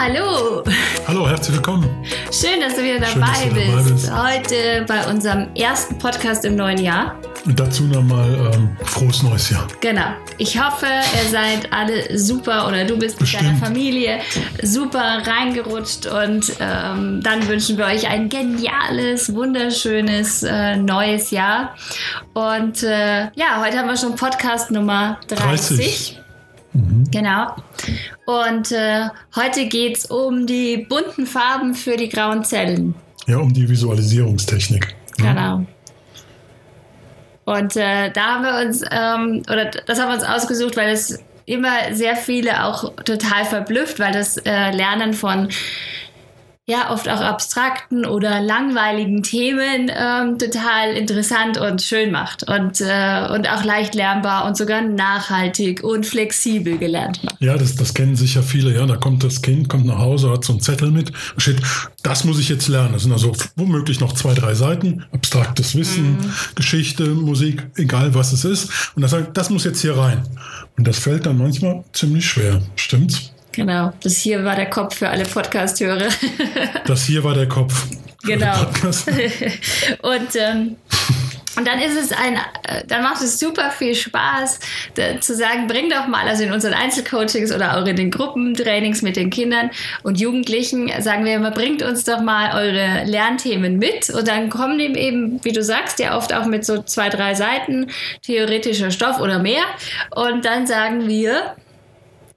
hallo. Hallo, herzlich willkommen. Schön, dass du wieder dabei, Schön, dass du dabei bist. Heute bei unserem ersten Podcast im neuen Jahr. Dazu nochmal ähm, frohes neues Jahr. Genau. Ich hoffe, ihr seid alle super oder du bist Bestimmt. mit deiner Familie super reingerutscht und ähm, dann wünschen wir euch ein geniales, wunderschönes äh, neues Jahr. Und äh, ja, heute haben wir schon Podcast Nummer 30. 30. Mhm. Genau. Und äh, heute geht es um die bunten Farben für die grauen Zellen. Ja, um die Visualisierungstechnik. Ja. Und äh, da haben wir uns, ähm, oder das haben wir uns ausgesucht, weil es immer sehr viele auch total verblüfft, weil das äh, Lernen von ja oft auch abstrakten oder langweiligen Themen ähm, total interessant und schön macht und, äh, und auch leicht lernbar und sogar nachhaltig und flexibel gelernt macht. Ja, das, das kennen sicher viele. Ja, da kommt das Kind, kommt nach Hause, hat so einen Zettel mit, steht, das muss ich jetzt lernen. Das sind also womöglich noch zwei, drei Seiten, abstraktes Wissen, mhm. Geschichte, Musik, egal was es ist. Und das sagt, das muss jetzt hier rein. Und das fällt dann manchmal ziemlich schwer. Stimmt's? Genau, das hier war der Kopf für alle Podcast-Hörer. das hier war der Kopf. Genau. und, ähm, und dann ist es ein, äh, dann macht es super viel Spaß zu sagen, bring doch mal, also in unseren Einzelcoachings oder auch in den Gruppentrainings mit den Kindern und Jugendlichen, sagen wir immer, bringt uns doch mal eure Lernthemen mit und dann kommen die eben, wie du sagst, ja oft auch mit so zwei, drei Seiten theoretischer Stoff oder mehr und dann sagen wir,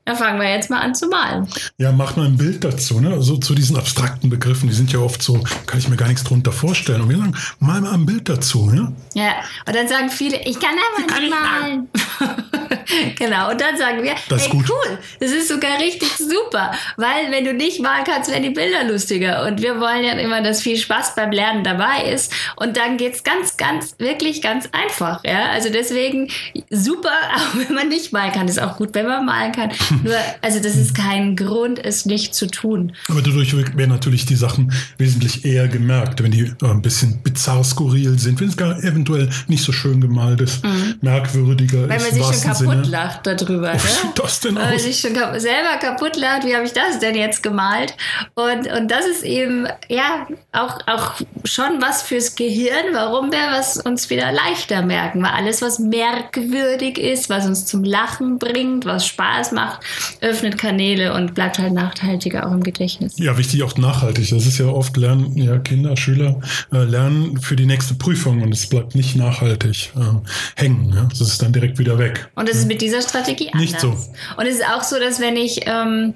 dann fangen wir jetzt mal an zu malen. Ja, mach mal ein Bild dazu, ne? So zu diesen abstrakten Begriffen, die sind ja oft so, kann ich mir gar nichts drunter vorstellen. Und wir sagen, mal mal ein Bild dazu, ja? Ja, und dann sagen viele, ich kann einfach nicht malen. genau, und dann sagen wir, das hey, gut. cool, das ist sogar richtig super, weil wenn du nicht malen kannst, werden die Bilder lustiger. Und wir wollen ja immer, dass viel Spaß beim Lernen dabei ist. Und dann geht es ganz, ganz, wirklich ganz einfach. Ja? Also deswegen super, auch wenn man nicht malen kann. Ist auch gut, wenn man malen kann. Nur, also das ist kein Grund, es nicht zu tun. Aber dadurch werden natürlich die Sachen wesentlich eher gemerkt, wenn die äh, ein bisschen bizarr skurril sind, wenn es gar eventuell nicht so schön gemalt ist, mhm. merkwürdiger Weil ist. Weil man sich schon kaputt Sinne. lacht darüber. Ne? das denn Weil man sich schon kap selber kaputt lacht, wie habe ich das denn jetzt gemalt? Und, und das ist eben, ja, auch, auch schon was fürs Gehirn, warum wir was uns wieder leichter merken. Weil alles, was merkwürdig ist, was uns zum Lachen bringt, was Spaß macht, öffnet Kanäle und bleibt halt nachhaltiger auch im Gedächtnis. Ja, wichtig auch nachhaltig. Das ist ja oft lernen, ja, Kinder, Schüler äh, lernen für die nächste Prüfung und es bleibt nicht nachhaltig äh, hängen. Ja? Das ist dann direkt wieder weg. Und das ist mit dieser Strategie anders. Nicht so. Und es ist auch so, dass wenn ich ähm,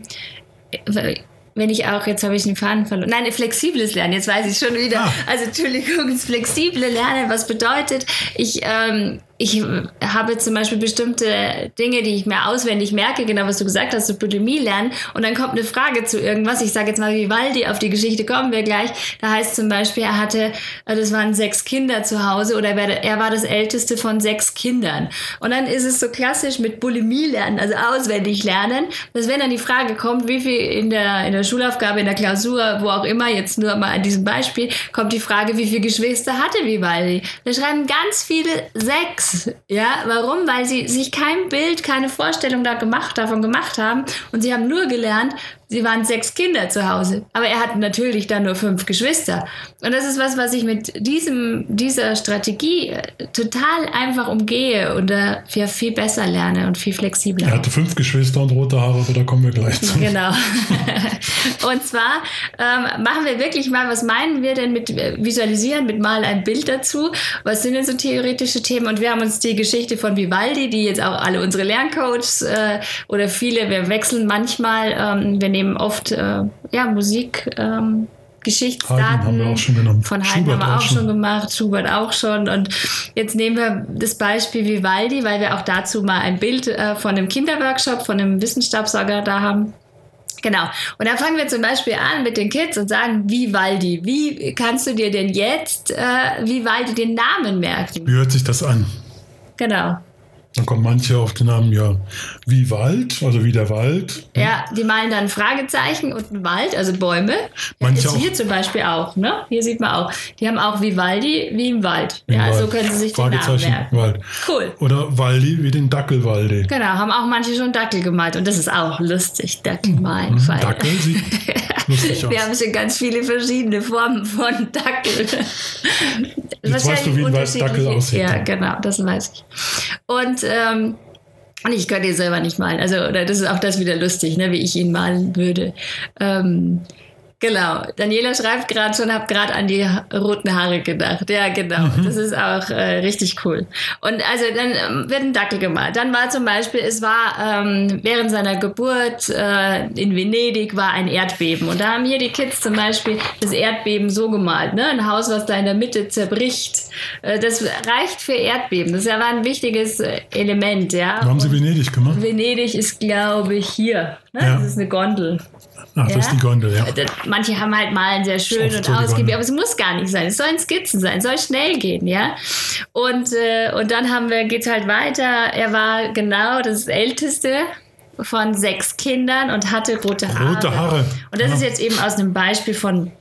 wenn ich auch, jetzt habe ich den Faden verloren. Nein, flexibles Lernen, jetzt weiß ich schon wieder. Ah. Also Entschuldigung, das flexible Lernen, was bedeutet, ich ähm, ich habe zum Beispiel bestimmte Dinge, die ich mir auswendig merke, genau was du gesagt hast, Bulimie lernen. Und dann kommt eine Frage zu irgendwas. Ich sage jetzt mal Vivaldi, auf die Geschichte kommen wir gleich. Da heißt zum Beispiel, er hatte, das waren sechs Kinder zu Hause oder er war das älteste von sechs Kindern. Und dann ist es so klassisch mit Bulimie lernen, also auswendig lernen, dass wenn dann die Frage kommt, wie viel in der, in der Schulaufgabe, in der Klausur, wo auch immer, jetzt nur mal an diesem Beispiel, kommt die Frage, wie viele Geschwister hatte Vivaldi? Da schreiben ganz viele sechs. Ja, warum? Weil sie sich kein Bild, keine Vorstellung da gemacht, davon gemacht haben und sie haben nur gelernt, sie waren sechs Kinder zu Hause. Aber er hat natürlich dann nur fünf Geschwister. Und das ist was, was ich mit diesem, dieser Strategie äh, total einfach umgehe und da äh, viel besser lerne und viel flexibler. Er hatte fünf Geschwister und rote Haare, aber da kommen wir gleich zu. Genau. und zwar ähm, machen wir wirklich mal, was meinen wir denn mit äh, Visualisieren, mit mal ein Bild dazu? Was sind denn so theoretische Themen? Und wir haben uns die Geschichte von Vivaldi, die jetzt auch alle unsere Lerncoaches äh, oder viele, wir wechseln manchmal, ähm, wir nehmen oft äh, ja, Musik. Ähm, Geschichtsdaten haben wir auch schon von Haydn Schubert haben wir auch schon. gemacht, Schubert auch schon. Und jetzt nehmen wir das Beispiel Vivaldi, weil wir auch dazu mal ein Bild äh, von einem Kinderworkshop, von einem Wissenschaftsorger da haben. Genau. Und da fangen wir zum Beispiel an mit den Kids und sagen, Vivaldi, wie kannst du dir denn jetzt äh, Vivaldi den Namen merken? Wie hört sich das an? Genau. Dann kommen manche auf den Namen ja wie Wald, also wie der Wald. Ja, die malen dann Fragezeichen und einen Wald, also Bäume. Manche auch- hier zum Beispiel auch, ne? Hier sieht man auch. Die haben auch Vivaldi wie im Wald. Wie ja, Wald. so können sie sich den Namen Fragezeichen merken. Wald. Cool. Oder Waldi wie den Dackelwaldi. Genau, haben auch manche schon Dackel gemalt und das ist auch lustig, Dackel malen. weil- Mhm. Dackel sieht lustig aus. Wir haben schon ganz viele verschiedene Formen von Dackel. Jetzt weißt du, wie ein Dackel aussieht. Ja, genau, das weiß ich. Und, ähm, und ich könnte ihn selber nicht malen. Also, oder das ist auch das wieder lustig, ne, wie ich ihn malen würde. Ähm, Genau. Daniela schreibt gerade schon, habe gerade an die roten Haare gedacht. Ja, genau. Mhm. Das ist auch äh, richtig cool. Und also dann ähm, wird ein Dackel gemalt. Dann war zum Beispiel, es war ähm, während seiner Geburt äh, in Venedig war ein Erdbeben. Und da haben hier die Kids zum Beispiel das Erdbeben so gemalt. Ne? Ein Haus, was da in der Mitte zerbricht. Äh, das reicht für Erdbeben. Das ist ja ein wichtiges äh, Element. Ja? Haben sie Venedig gemacht? Venedig ist, glaube ich, hier. Ne? Ja. Das ist eine Gondel. Ach, das ist die Gondel, ja. Das- Manche haben halt malen sehr schön und ausgiebig, aber es muss gar nicht sein. Es sollen Skizzen sein, es soll schnell gehen, ja. Und, äh, und dann haben wir, geht's halt weiter. Er war genau das Älteste von sechs Kindern und hatte rote Haare. Rote Haare. Und das Ja. ist jetzt eben aus einem Beispiel von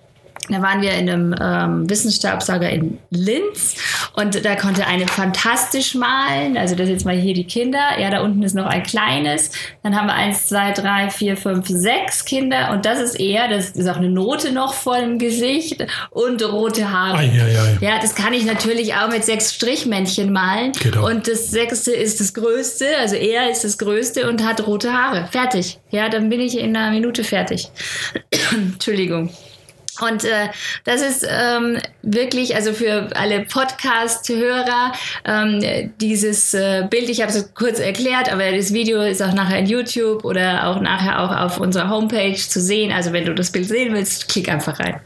da waren wir in einem ähm, Wissensstaubsauger in Linz und da konnte eine fantastisch malen. Also das jetzt mal hier die Kinder. Ja, da unten ist noch ein kleines. Dann haben wir eins, zwei, drei, vier, fünf, sechs Kinder und das ist eher, das ist auch eine Note noch vor dem Gesicht und rote Haare. Ei, ei, ei. Ja, das kann ich natürlich auch mit sechs Strichmännchen malen. Geht auch. Und das sechste ist das größte, also er ist das größte und hat rote Haare. Fertig. Ja, dann bin ich in einer Minute fertig. Entschuldigung. Und äh, das ist ähm, wirklich, also für alle Podcast-Hörer, ähm, dieses äh, Bild, ich habe es kurz erklärt, aber das Video ist auch nachher in YouTube oder auch nachher auch auf unserer Homepage zu sehen. Also wenn du das Bild sehen willst, klick einfach rein.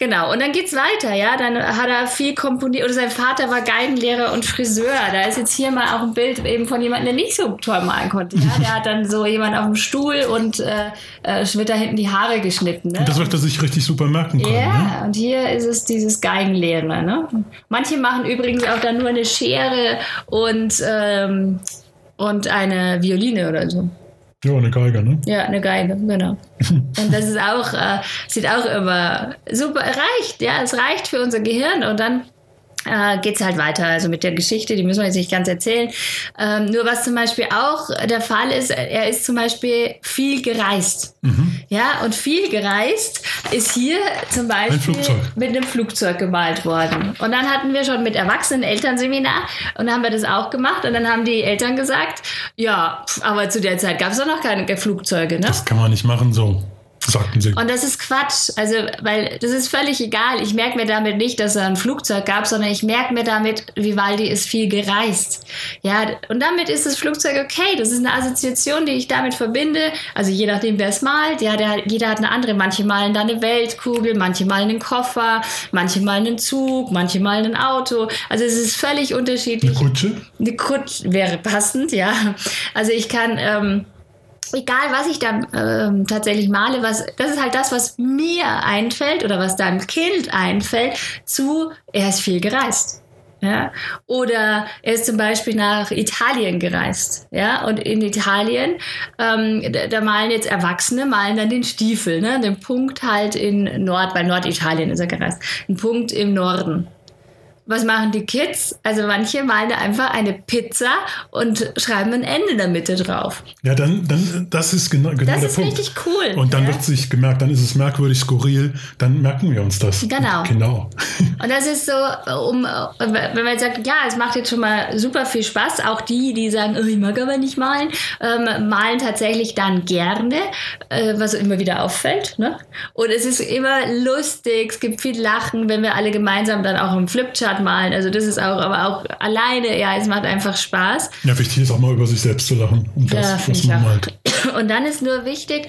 Genau, und dann geht's weiter, ja. Dann hat er viel komponiert. Oder sein Vater war Geigenlehrer und Friseur. Da ist jetzt hier mal auch ein Bild eben von jemandem, der nicht so toll malen konnte. Ja? Der hat dann so jemand auf dem Stuhl und äh, äh, wird da hinten die Haare geschnitten. Ne? Das wird er sich richtig super merken können. Ne? Ja, und hier ist es dieses Geigenlehrer. Ne? Manche machen übrigens auch dann nur eine Schere und, ähm, und eine Violine oder so. Ja, eine Geige, ne? Ja, eine Geige, genau. Und das ist auch, äh, sieht auch immer super, reicht, ja, es reicht für unser Gehirn und dann äh, geht es halt weiter, also mit der Geschichte, die müssen wir jetzt nicht ganz erzählen. Ähm, nur was zum Beispiel auch der Fall ist, er ist zum Beispiel viel gereist. Ja, und viel gereist ist hier zum Beispiel Flugzeug. mit einem Flugzeug gemalt worden. Und dann hatten wir schon mit Erwachsenen Elternseminar und dann haben wir das auch gemacht und dann haben die Eltern gesagt, ja, aber zu der Zeit gab es doch noch keine Flugzeuge, ne? Das kann man nicht machen so, sagten sie. Und das ist Quatsch. Also, weil das ist völlig egal. Ich merke mir damit nicht, dass es ein Flugzeug gab, sondern ich merke mir damit, Vivaldi ist viel gereist. Ja, und damit ist das Flugzeug okay. Das ist eine Assoziation, die ich damit verbinde. Also je nachdem, wer es malt. Ja, der, jeder hat eine andere. Manche malen da eine Weltkugel, manche malen einen Koffer, manche malen einen Zug, manche malen ein Auto. Also es ist völlig Eine unterschiedlich. Kutsche? Eine Kutsche wäre passend, ja. Also ich kann, ähm, egal was ich da ähm, tatsächlich male, was, das ist halt das, was mir einfällt oder was deinem Kind einfällt, zu, er ist viel gereist. Ja? Oder er ist zum Beispiel nach Italien gereist. Ja? Und in Italien, ähm, da, da malen jetzt Erwachsene, malen dann den Stiefel, ne? den Punkt halt in Nord, weil Norditalien ist er gereist, ein Punkt im Norden. Was machen die Kids? Also manche malen da einfach eine Pizza und schreiben ein Ende in der Mitte drauf. Ja, dann, dann das ist genau, genau Das der ist Punkt. richtig cool. Und dann ja? wird sich gemerkt, dann ist es merkwürdig, skurril, dann merken wir uns das. Genau. Genau. Und das ist so, um, wenn man jetzt sagt, ja, es macht jetzt schon mal super viel Spaß, auch die, die sagen, oh, ich mag aber nicht malen, ähm, malen tatsächlich dann gerne, äh, was immer wieder auffällt. Ne? Und es ist immer lustig, es gibt viel Lachen, wenn wir alle gemeinsam dann auch im Flipchart malen. Also das ist auch, aber auch alleine, ja, es macht einfach Spaß. Ja, wichtig ist auch mal über sich selbst zu lachen und Ja, was, man malt. Und dann ist nur wichtig,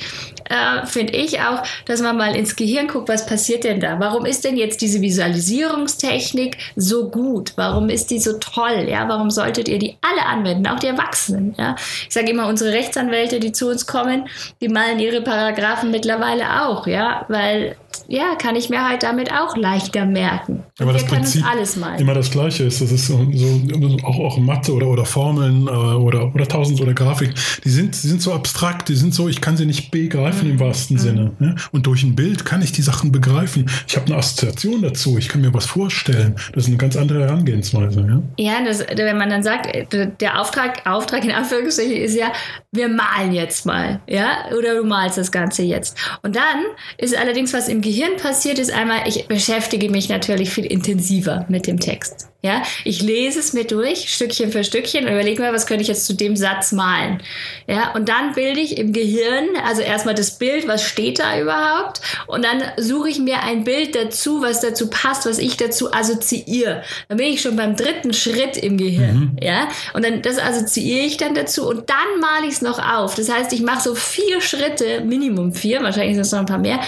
äh, finde ich auch, dass man mal ins Gehirn guckt, was passiert denn da? Warum ist denn jetzt diese Visualisierungstechnik so gut? Warum ist die so toll? Ja, warum solltet ihr die alle anwenden, auch die Erwachsenen? Ja? Ich sage immer, unsere Rechtsanwälte, die zu uns kommen, die malen ihre Paragraphen mittlerweile auch, ja, weil ja, kann ich mir halt damit auch leichter merken. Aber das Prinzip alles mal. immer das Gleiche ist. Das ist so, so auch, auch Mathe oder, oder Formeln äh, oder, oder Tausend oder Grafik. Die sind, die sind so abstrakt, die sind so, ich kann sie nicht begreifen mhm. im wahrsten mhm. Sinne. Ne? Und durch ein Bild kann ich die Sachen begreifen. Ich habe eine Assoziation dazu, ich kann mir was vorstellen. Das ist eine ganz andere Herangehensweise. Ja, ja das, wenn man dann sagt, der Auftrag, Auftrag in Anführungsstrichen ist ja, wir malen jetzt mal. Ja, oder du malst das Ganze jetzt. Und dann ist allerdings was im Gehirn passiert, ist einmal, ich beschäftige mich natürlich viel intensiver mit dem Text. Ja, ich lese es mir durch, Stückchen für Stückchen und überlege mir, was könnte ich jetzt zu dem Satz malen. Ja, und dann bilde ich im Gehirn, also erstmal das Bild, was steht da überhaupt? Und dann suche ich mir ein Bild dazu, was dazu passt, was ich dazu assoziiere. Dann bin ich schon beim dritten Schritt im Gehirn. Mhm. Ja, und dann das assoziiere ich dann dazu und dann male ich es noch auf. Das heißt, ich mache so vier Schritte, Minimum vier, wahrscheinlich sind es noch ein paar mehr,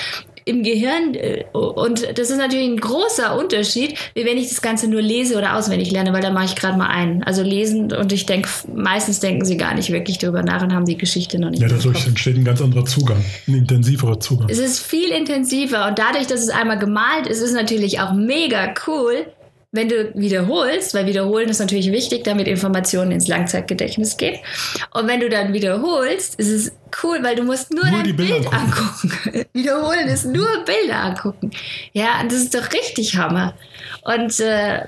im Gehirn. Äh, und das ist natürlich ein großer Unterschied, wie wenn ich das Ganze nur lese oder auswendig lerne, weil da mache ich gerade mal einen. Also lesen und ich denke, meistens denken sie gar nicht wirklich darüber nach und haben die Geschichte noch nicht. Ja, dadurch entsteht ein ganz anderer Zugang, ein intensiverer Zugang. Es ist viel intensiver und dadurch, dass es einmal gemalt ist, ist es natürlich auch mega cool, wenn du wiederholst, weil wiederholen ist natürlich wichtig, damit Informationen ins Langzeitgedächtnis gehen. Und wenn du dann wiederholst, ist es cool, weil du musst nur, nur dein Bild angucken. wiederholen ist nur Bilder angucken. Ja, und das ist doch richtig Hammer. Und äh,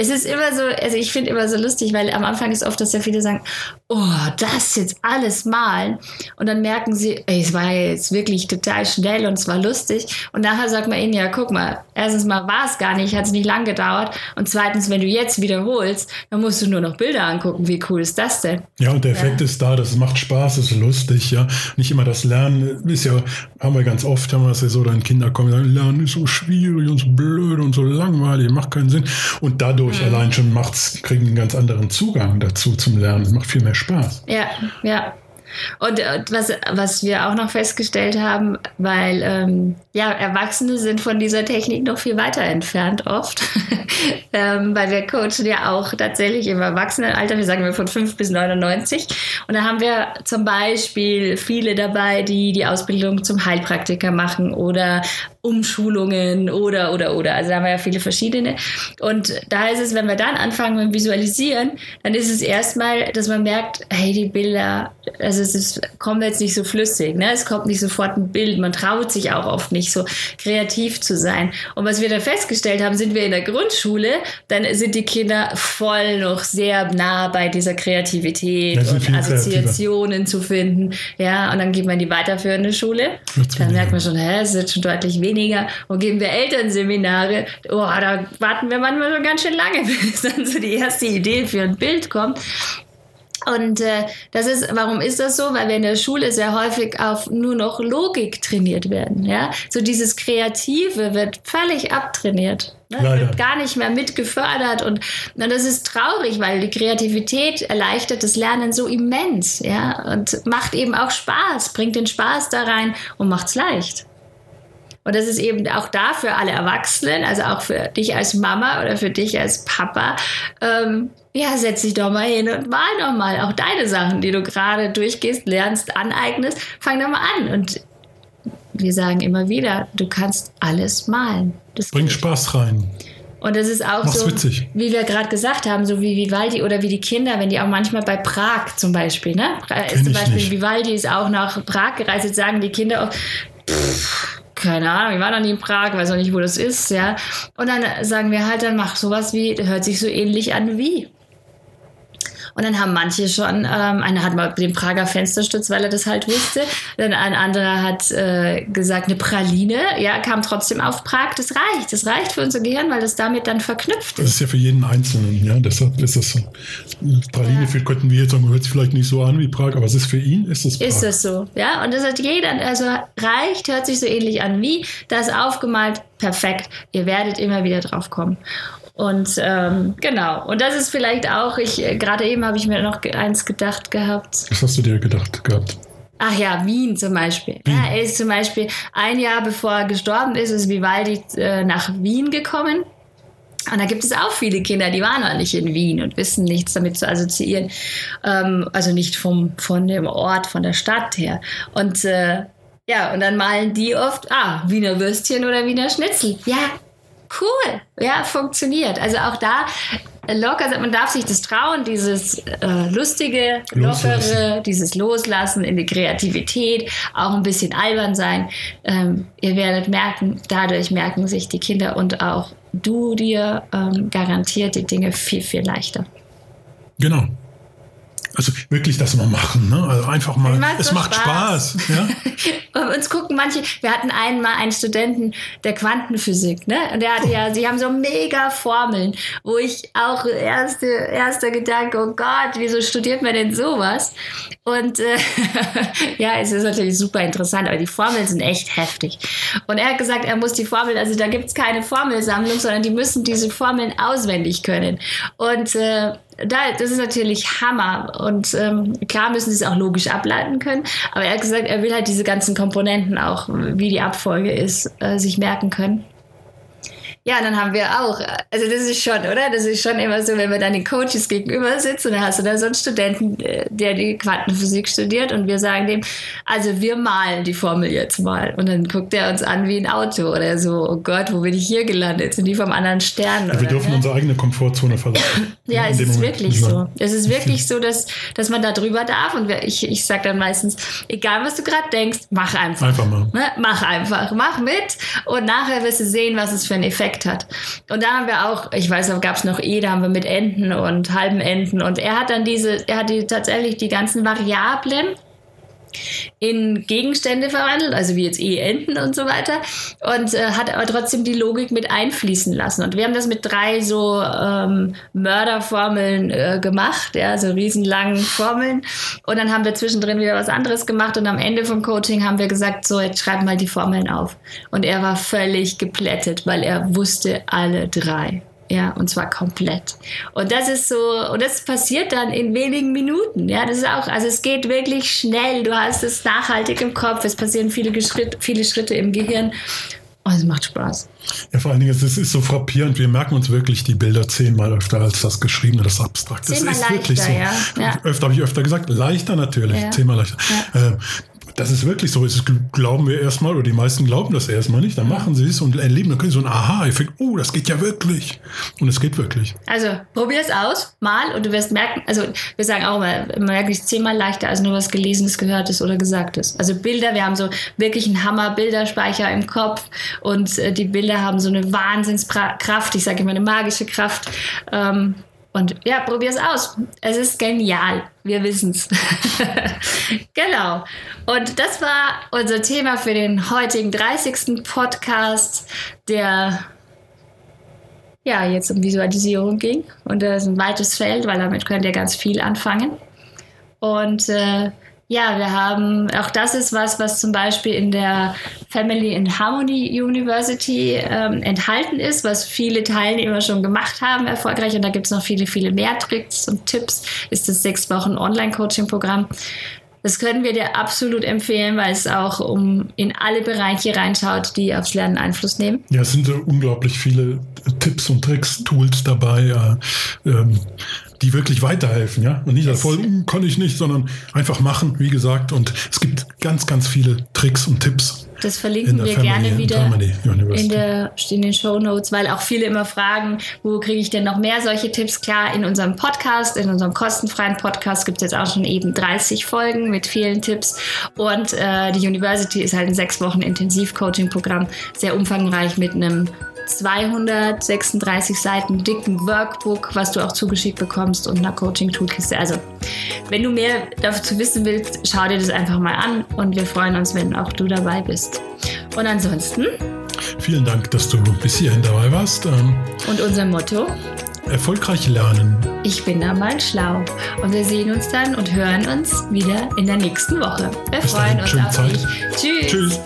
es ist immer so, also ich finde immer so lustig, weil am Anfang ist oft, dass ja viele sagen, oh, das jetzt alles malen. Und dann merken sie, ey, es war jetzt wirklich total schnell und es war lustig. Und nachher sagt man ihnen, ja, guck mal, erstens mal war es gar nicht, hat es nicht lang gedauert. Und zweitens, wenn du jetzt wiederholst, dann musst du nur noch Bilder angucken. Wie cool ist das denn? Ja, und der Effekt ja. ist da, das macht Spaß, ist lustig, ja. Nicht immer das Lernen ist ja, haben wir ganz oft, haben wir es ja so, dann Kinder kommen und sagen, Lernen ist so schwierig und so blöd und so langweilig, macht keinen Sinn. Und dadurch mhm. allein schon macht's, kriegen einen ganz anderen Zugang dazu zum Lernen. Es macht viel mehr Spaß. Ja, ja. Und äh, was, was wir auch noch festgestellt haben, weil ähm, ja, Erwachsene sind von dieser Technik noch viel weiter entfernt oft, ähm, weil wir coachen ja auch tatsächlich im Erwachsenenalter, wir sagen wir von 5 bis 99. Und da haben wir zum Beispiel viele dabei, die die Ausbildung zum Heilpraktiker machen oder Umschulungen oder, oder, oder. Also da haben wir ja viele verschiedene. Und da ist es, wenn wir dann anfangen mit Visualisieren, dann ist es erstmal, dass man merkt, hey, die Bilder, also es ist, kommt jetzt nicht so flüssig, ne? es kommt nicht sofort ein Bild, man traut sich auch oft nicht so kreativ zu sein. Und was wir da festgestellt haben, sind wir in der Grundschule, dann sind die Kinder voll noch sehr nah bei dieser Kreativität und Assoziationen zu finden. Ja, und dann geht man in die weiterführende Schule. Dann merkt man schon, hä, es ist jetzt schon deutlich weniger weniger. Und geben wir Elternseminare, oh, da warten wir manchmal schon ganz schön lange, bis dann so die erste Idee für ein Bild kommt. Und äh, das ist, warum ist das so? Weil wir in der Schule sehr häufig auf nur noch Logik trainiert werden. Ja? So dieses Kreative wird völlig abtrainiert. Ne? Wird gar nicht mehr mitgefördert. Und, und das ist traurig, weil die Kreativität erleichtert das Lernen so immens. Ja? Und macht eben auch Spaß, bringt den Spaß da rein und macht es leicht. Und das ist eben auch da für alle Erwachsenen, also auch für dich als Mama oder für dich als Papa. Ähm, ja, setz dich doch mal hin und mal doch mal auch deine Sachen, die du gerade durchgehst, lernst, aneignest. Fang doch mal an. Und wir sagen immer wieder, du kannst alles malen. Das Bringt Spaß rein. Und das ist auch Mach's so, witzig. wie wir gerade gesagt haben, so wie Vivaldi oder wie die Kinder, wenn die auch manchmal bei Prag zum Beispiel, ne? Kenn zum Beispiel nicht. Vivaldi ist auch nach Prag gereist, jetzt sagen die Kinder auch, pff, keine Ahnung, ich war noch nie in Prag, weiß auch nicht, wo das ist, ja. Und dann sagen wir halt, dann mach sowas wie, hört sich so ähnlich an wie. Und dann haben manche schon, ähm, einer hat mal den Prager Fensterstutz, weil er das halt wusste. Dann ein anderer hat äh, gesagt, eine Praline, ja, kam trotzdem auf Prag. Das reicht. Das reicht für unser Gehirn, weil das damit dann verknüpft ist. Das ist ja für jeden Einzelnen, ja. Deshalb ist das so. Praline, ja. könnten wir jetzt sagen, hört sich vielleicht nicht so an wie Prag, aber es ist für ihn, ist es Prag. Ist es so, ja. Und das hat jeder, also reicht, hört sich so ähnlich an wie, das aufgemalt, perfekt. Ihr werdet immer wieder drauf kommen. Und ähm, genau, und das ist vielleicht auch, ich äh, gerade eben habe ich mir noch eins gedacht gehabt. Was hast du dir gedacht gehabt? Ach ja, Wien zum Beispiel. Wien. Ja, er ist zum Beispiel ein Jahr bevor er gestorben ist, ist Vivaldi äh, nach Wien gekommen. Und da gibt es auch viele Kinder, die waren noch nicht in Wien und wissen nichts damit zu assoziieren. Ähm, also nicht vom, von dem Ort, von der Stadt her. Und äh, ja, und dann malen die oft, ah, Wiener Würstchen oder Wiener Schnitzel. Ja, cool. Ja, funktioniert. Also auch da locker, also man darf sich das trauen, dieses äh, lustige, lockere, Loslassen. dieses Loslassen in die Kreativität, auch ein bisschen albern sein. Ähm, ihr werdet merken, dadurch merken sich die Kinder und auch du dir ähm, garantiert die Dinge viel, viel leichter. Genau. Also wirklich das mal machen, ne? Also einfach mal. Es, es macht Spaß. Spaß ja? uns gucken manche, wir hatten einmal einen Studenten der Quantenphysik, ne? Und der hatte ja, sie haben so mega Formeln, wo ich auch erste, erster Gedanke, oh Gott, wieso studiert man denn sowas? Und äh, ja, es ist natürlich super interessant, aber die Formeln sind echt heftig. Und er hat gesagt, er muss die Formel, also da gibt es keine Formelsammlung, sondern die müssen diese Formeln auswendig können. Und äh, da, das ist natürlich Hammer. Und ähm, klar müssen sie es auch logisch ableiten können. Aber er hat gesagt, er will halt diese ganzen Komponenten auch, wie die Abfolge ist, äh, sich merken können. Ja, dann haben wir auch, also das ist schon, oder? Das ist schon immer so, wenn wir dann den Coaches gegenüber sitzen, dann hast du da so einen Studenten, äh, der die Quantenphysik studiert und wir sagen dem, also wir malen die Formel jetzt mal. Und dann guckt er uns an wie ein Auto oder so, oh Gott, wo bin ich hier gelandet? Sind die vom anderen Stern? Ja, wir dürfen ne? unsere eigene Komfortzone verlassen. ja, es ist Moment. wirklich so. Es ist wirklich so, dass, dass man da drüber darf und ich, ich sage dann meistens, egal was du gerade denkst, mach einfach. Einfach mal. Ne? Mach einfach, mach mit und nachher wirst du sehen, was es für einen Effekt Effekt hat. Und da haben wir auch, ich weiß, da gab es noch E, da haben wir mit Enten und halben Enten. Und er hat dann diese, er hat die, tatsächlich die ganzen Variablen in Gegenstände verwandelt, also wie jetzt E-Enten und so weiter, und äh, hat aber trotzdem die Logik mit einfließen lassen. Und wir haben das mit drei so ähm, Mörderformeln äh, gemacht, ja, so riesenlangen Formeln. Und dann haben wir zwischendrin wieder was anderes gemacht und am Ende vom Coaching haben wir gesagt, so, jetzt schreib mal die Formeln auf. Und er war völlig geplättet, weil er wusste alle drei. Ja, und zwar komplett. Und das ist so, und das passiert dann in wenigen Minuten. Ja, das ist auch, also es geht wirklich schnell. Du hast es nachhaltig im Kopf. Es passieren viele, Schritt, viele Schritte im Gehirn. Und es macht Spaß. Ja, vor allen Dingen, es ist so frappierend. Wir merken uns wirklich die Bilder zehnmal öfter als das Geschriebene, das Abstrakte. Das ist leichter, wirklich so. Ja. Ja. Öfter habe ich öfter gesagt, leichter natürlich, ja. zehnmal leichter. Ja. Äh, das ist wirklich so. Das glauben wir erstmal, oder die meisten glauben das erstmal nicht. Dann machen sie es und erleben, dann können sie so einen Aha-Effekt. Oh, das geht ja wirklich. Und es geht wirklich. Also, probier es aus, mal, und du wirst merken, also wir sagen auch immer, merklich zehnmal leichter als nur was Gelesenes, Gehörtes oder Gesagtes. Also Bilder, wir haben so wirklich einen Hammer-Bilderspeicher im Kopf und äh, die Bilder haben so eine Wahnsinnskraft, ich sage immer eine magische Kraft. Ähm, und ja, probier es aus. Es ist genial. Wir wissen es. genau. Und das war unser Thema für den heutigen 30. Podcast, der ja jetzt um Visualisierung ging. Und das ist ein weites Feld, weil damit könnt ihr ganz viel anfangen. Und äh, ja, wir haben, auch das ist was, was zum Beispiel in der Family and Harmony University ähm, enthalten ist, was viele Teilnehmer schon gemacht haben, erfolgreich. Und da gibt es noch viele, viele mehr Tricks und Tipps. Ist das sechs Wochen Online-Coaching-Programm. Das können wir dir absolut empfehlen, weil es auch um in alle Bereiche reinschaut, die aufs Lernen Einfluss nehmen. Ja, es sind unglaublich viele Tipps und Tricks, Tools dabei. Äh, ähm, die wirklich weiterhelfen, ja. Und nicht das voll, uh, kann ich nicht, sondern einfach machen, wie gesagt. Und es gibt ganz, ganz viele Tricks und Tipps. Das verlinken wir Family gerne wieder in, der, in den Show Notes, weil auch viele immer fragen, wo kriege ich denn noch mehr solche Tipps? Klar, in unserem Podcast, in unserem kostenfreien Podcast gibt es jetzt auch schon eben 30 Folgen mit vielen Tipps. Und äh, die University ist halt ein sechs Wochen Intensiv-Coaching-Programm, sehr umfangreich mit einem 236 Seiten dicken Workbook, was du auch zugeschickt bekommst und einer Coaching-Toolkiste. Also, wenn du mehr dazu wissen willst, schau dir das einfach mal an und wir freuen uns, wenn auch du dabei bist. Und ansonsten. Vielen Dank, dass du bis hierhin dabei warst. Ähm, und unser Motto? Erfolgreich lernen. Ich bin da mal schlau. Und wir sehen uns dann und hören uns wieder in der nächsten Woche. Wir bis freuen dahin, uns auf Zeit. dich. Tschüss. Tschüss.